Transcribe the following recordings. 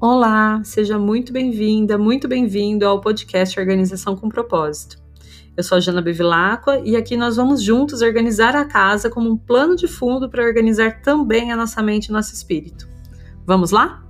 Olá, seja muito bem-vinda, muito bem-vindo ao podcast Organização com Propósito. Eu sou a Jana Bevilacqua e aqui nós vamos juntos organizar a casa como um plano de fundo para organizar também a nossa mente e nosso espírito. Vamos lá?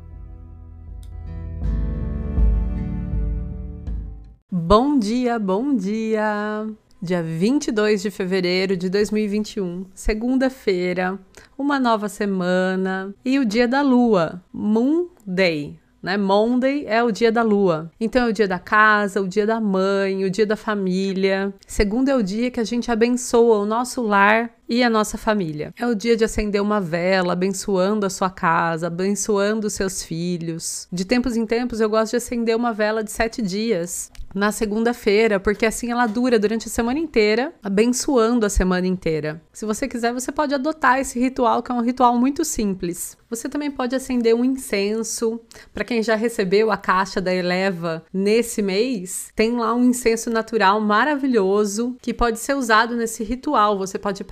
Bom dia, bom dia! Dia 22 de fevereiro de 2021, segunda-feira, uma nova semana e o dia da lua, Moon Day né? Monday é o dia da lua. Então é o dia da casa, o dia da mãe, o dia da família. Segundo é o dia que a gente abençoa o nosso lar e a nossa família. É o dia de acender uma vela, abençoando a sua casa, abençoando os seus filhos. De tempos em tempos eu gosto de acender uma vela de sete dias na segunda-feira, porque assim ela dura durante a semana inteira, abençoando a semana inteira. Se você quiser, você pode adotar esse ritual, que é um ritual muito simples. Você também pode acender um incenso. Para quem já recebeu a caixa da Eleva nesse mês, tem lá um incenso natural maravilhoso que pode ser usado nesse ritual. Você pode ir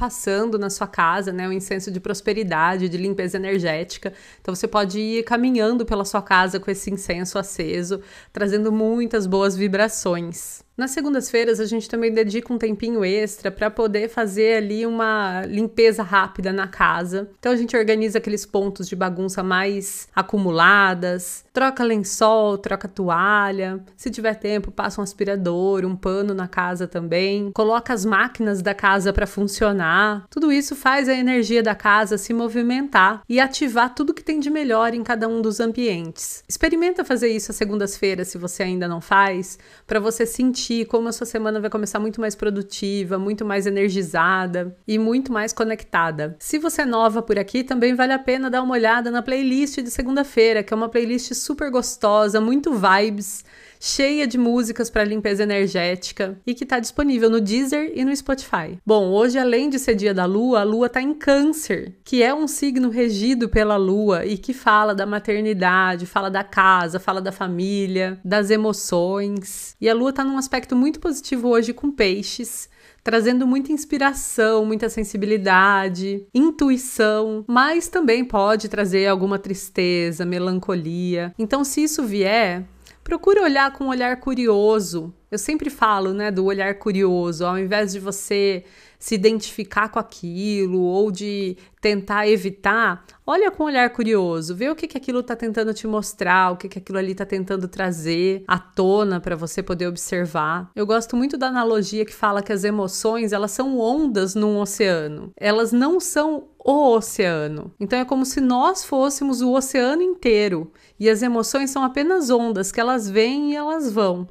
na sua casa, né, um incenso de prosperidade, de limpeza energética. Então você pode ir caminhando pela sua casa com esse incenso aceso, trazendo muitas boas vibrações. Nas segundas-feiras, a gente também dedica um tempinho extra para poder fazer ali uma limpeza rápida na casa. Então, a gente organiza aqueles pontos de bagunça mais acumuladas, troca lençol, troca toalha. Se tiver tempo, passa um aspirador, um pano na casa também. Coloca as máquinas da casa para funcionar. Tudo isso faz a energia da casa se movimentar e ativar tudo que tem de melhor em cada um dos ambientes. Experimenta fazer isso às segundas-feiras, se você ainda não faz, para você sentir sentir como a sua semana vai começar muito mais produtiva, muito mais energizada e muito mais conectada. Se você é nova por aqui, também vale a pena dar uma olhada na playlist de segunda-feira, que é uma playlist super gostosa, muito vibes cheia de músicas para limpeza energética e que está disponível no Deezer e no Spotify. Bom, hoje além de ser dia da lua, a lua está em Câncer, que é um signo regido pela lua e que fala da maternidade, fala da casa, fala da família, das emoções. E a lua está num aspecto muito positivo hoje com peixes trazendo muita inspiração, muita sensibilidade, intuição, mas também pode trazer alguma tristeza, melancolia. Então, se isso vier, Procure olhar com um olhar curioso. Eu sempre falo, né, do olhar curioso, ao invés de você se identificar com aquilo ou de tentar evitar, olha com um olhar curioso, vê o que, que aquilo está tentando te mostrar, o que, que aquilo ali está tentando trazer à tona para você poder observar. Eu gosto muito da analogia que fala que as emoções elas são ondas num oceano. Elas não são o oceano. Então é como se nós fôssemos o oceano inteiro e as emoções são apenas ondas que elas vêm e elas vão.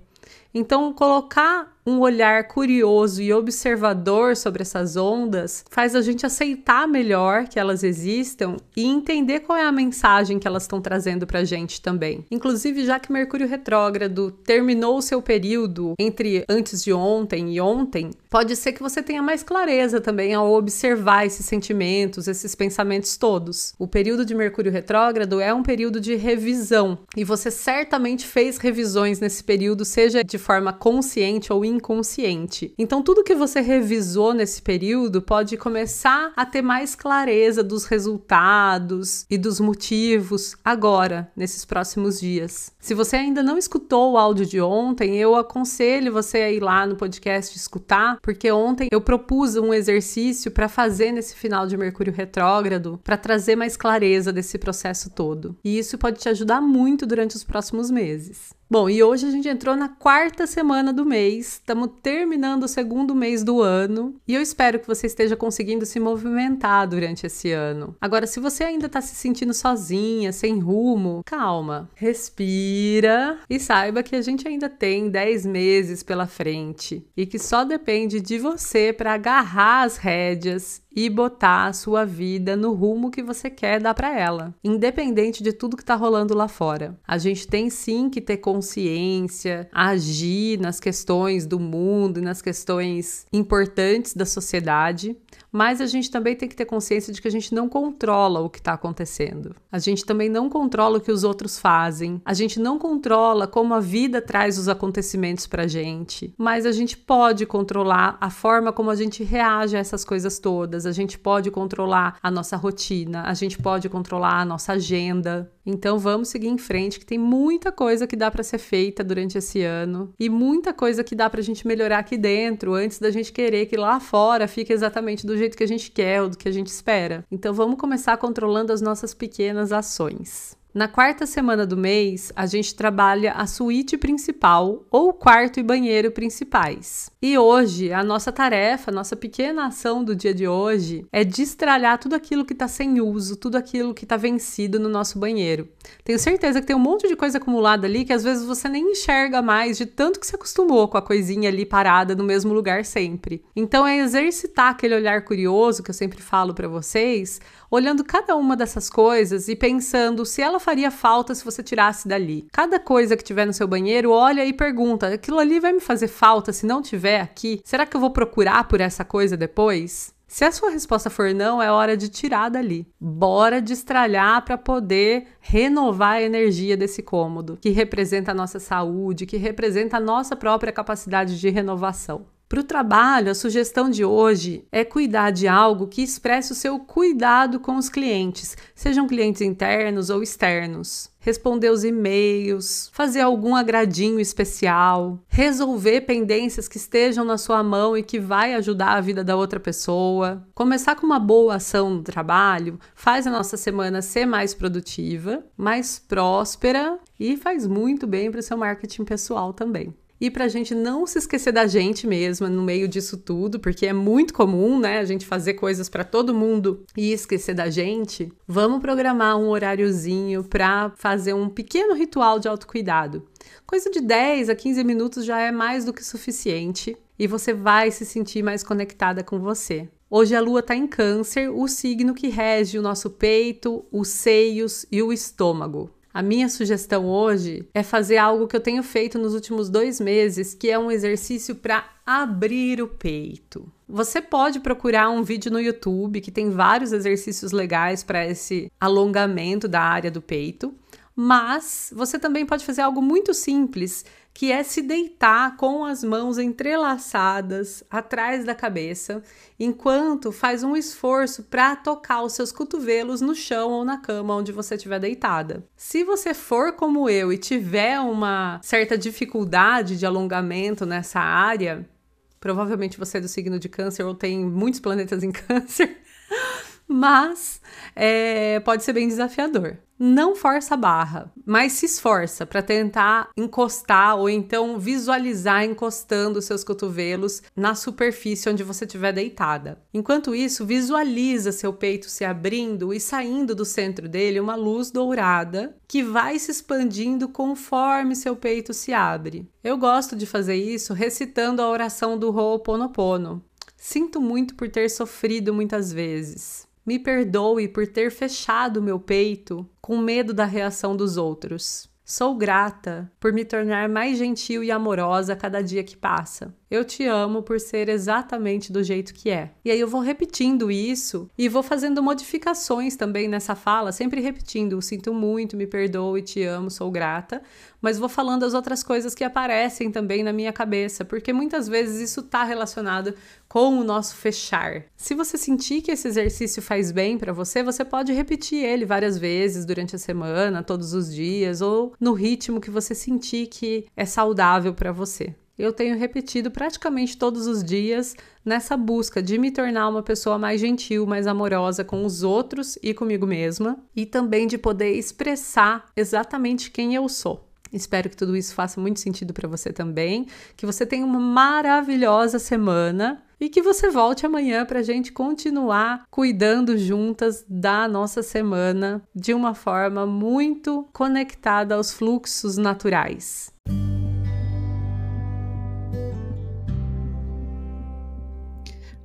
Então, colocar um olhar curioso e observador sobre essas ondas faz a gente aceitar melhor que elas existam e entender qual é a mensagem que elas estão trazendo para a gente também. Inclusive, já que Mercúrio retrógrado terminou o seu período entre antes de ontem e ontem, pode ser que você tenha mais clareza também ao observar esses sentimentos, esses pensamentos todos. O período de Mercúrio retrógrado é um período de revisão e você certamente fez revisões nesse período, seja de forma consciente ou inconsciente inconsciente. Então, tudo que você revisou nesse período pode começar a ter mais clareza dos resultados e dos motivos agora, nesses próximos dias. Se você ainda não escutou o áudio de ontem, eu aconselho você a ir lá no podcast escutar, porque ontem eu propus um exercício para fazer nesse final de Mercúrio retrógrado, para trazer mais clareza desse processo todo. E isso pode te ajudar muito durante os próximos meses. Bom, e hoje a gente entrou na quarta semana do mês, estamos terminando o segundo mês do ano e eu espero que você esteja conseguindo se movimentar durante esse ano. Agora, se você ainda está se sentindo sozinha, sem rumo, calma, respira e saiba que a gente ainda tem 10 meses pela frente e que só depende de você para agarrar as rédeas e botar a sua vida no rumo que você quer dar para ela, independente de tudo que está rolando lá fora. A gente tem sim que ter consciência, agir nas questões do mundo e nas questões importantes da sociedade, mas a gente também tem que ter consciência de que a gente não controla o que está acontecendo. A gente também não controla o que os outros fazem. A gente não controla como a vida traz os acontecimentos para gente. Mas a gente pode controlar a forma como a gente reage a essas coisas todas pequenas, a gente pode controlar a nossa rotina, a gente pode controlar a nossa agenda. Então vamos seguir em frente, que tem muita coisa que dá para ser feita durante esse ano e muita coisa que dá para a gente melhorar aqui dentro antes da gente querer que lá fora fique exatamente do jeito que a gente quer ou do que a gente espera. Então vamos começar controlando as nossas pequenas ações. Na quarta semana do mês, a gente trabalha a suíte principal ou quarto e banheiro principais. E hoje, a nossa tarefa, a nossa pequena ação do dia de hoje é destralhar tudo aquilo que está sem uso, tudo aquilo que está vencido no nosso banheiro. Tenho certeza que tem um monte de coisa acumulada ali que às vezes você nem enxerga mais de tanto que se acostumou com a coisinha ali parada no mesmo lugar sempre. Então é exercitar aquele olhar curioso que eu sempre falo para vocês, olhando cada uma dessas coisas e pensando se ela faria falta se você tirasse dali. Cada coisa que tiver no seu banheiro, olha e pergunta: aquilo ali vai me fazer falta se não tiver aqui? Será que eu vou procurar por essa coisa depois? Se a sua resposta for não, é hora de tirar dali. Bora destralhar para poder renovar a energia desse cômodo, que representa a nossa saúde, que representa a nossa própria capacidade de renovação. Para o trabalho, a sugestão de hoje é cuidar de algo que expresse o seu cuidado com os clientes, sejam clientes internos ou externos. Responder os e-mails, fazer algum agradinho especial, resolver pendências que estejam na sua mão e que vai ajudar a vida da outra pessoa. Começar com uma boa ação no trabalho faz a nossa semana ser mais produtiva, mais próspera e faz muito bem para o seu marketing pessoal também. E para a gente não se esquecer da gente mesma no meio disso tudo, porque é muito comum, né, a gente fazer coisas para todo mundo e esquecer da gente, vamos programar um horáriozinho para fazer um pequeno ritual de autocuidado. Coisa de 10 a 15 minutos já é mais do que suficiente e você vai se sentir mais conectada com você. Hoje a lua está em Câncer, o signo que rege o nosso peito, os seios e o estômago. A minha sugestão hoje é fazer algo que eu tenho feito nos últimos dois meses, que é um exercício para abrir o peito. Você pode procurar um vídeo no YouTube que tem vários exercícios legais para esse alongamento da área do peito, mas você também pode fazer algo muito simples que é se deitar com as mãos entrelaçadas atrás da cabeça, enquanto faz um esforço para tocar os seus cotovelos no chão ou na cama onde você estiver deitada. Se você for como eu e tiver uma certa dificuldade de alongamento nessa área, provavelmente você é do signo de câncer ou tem muitos planetas em câncer, mas é, pode ser bem desafiador não força a barra, mas se esforça para tentar encostar ou então visualizar encostando seus cotovelos na superfície onde você estiver deitada. Enquanto isso, visualiza seu peito se abrindo e saindo do centro dele uma luz dourada que vai se expandindo conforme seu peito se abre. Eu gosto de fazer isso recitando a oração do Ho'oponopono. Sinto muito por ter sofrido muitas vezes. Me perdoe por ter fechado meu peito com medo da reação dos outros. Sou grata por me tornar mais gentil e amorosa a cada dia que passa. Eu te amo por ser exatamente do jeito que é. E aí eu vou repetindo isso e vou fazendo modificações também nessa fala, sempre repetindo: sinto muito, me perdoe, te amo, sou grata. Mas vou falando as outras coisas que aparecem também na minha cabeça, porque muitas vezes isso está relacionado com o nosso fechar. Se você sentir que esse exercício faz bem para você, você pode repetir ele várias vezes durante a semana, todos os dias, ou no ritmo que você sentir que é saudável para você eu tenho repetido praticamente todos os dias nessa busca de me tornar uma pessoa mais gentil, mais amorosa com os outros e comigo mesma, e também de poder expressar exatamente quem eu sou. Espero que tudo isso faça muito sentido para você também, que você tenha uma maravilhosa semana e que você volte amanhã para a gente continuar cuidando juntas da nossa semana de uma forma muito conectada aos fluxos naturais.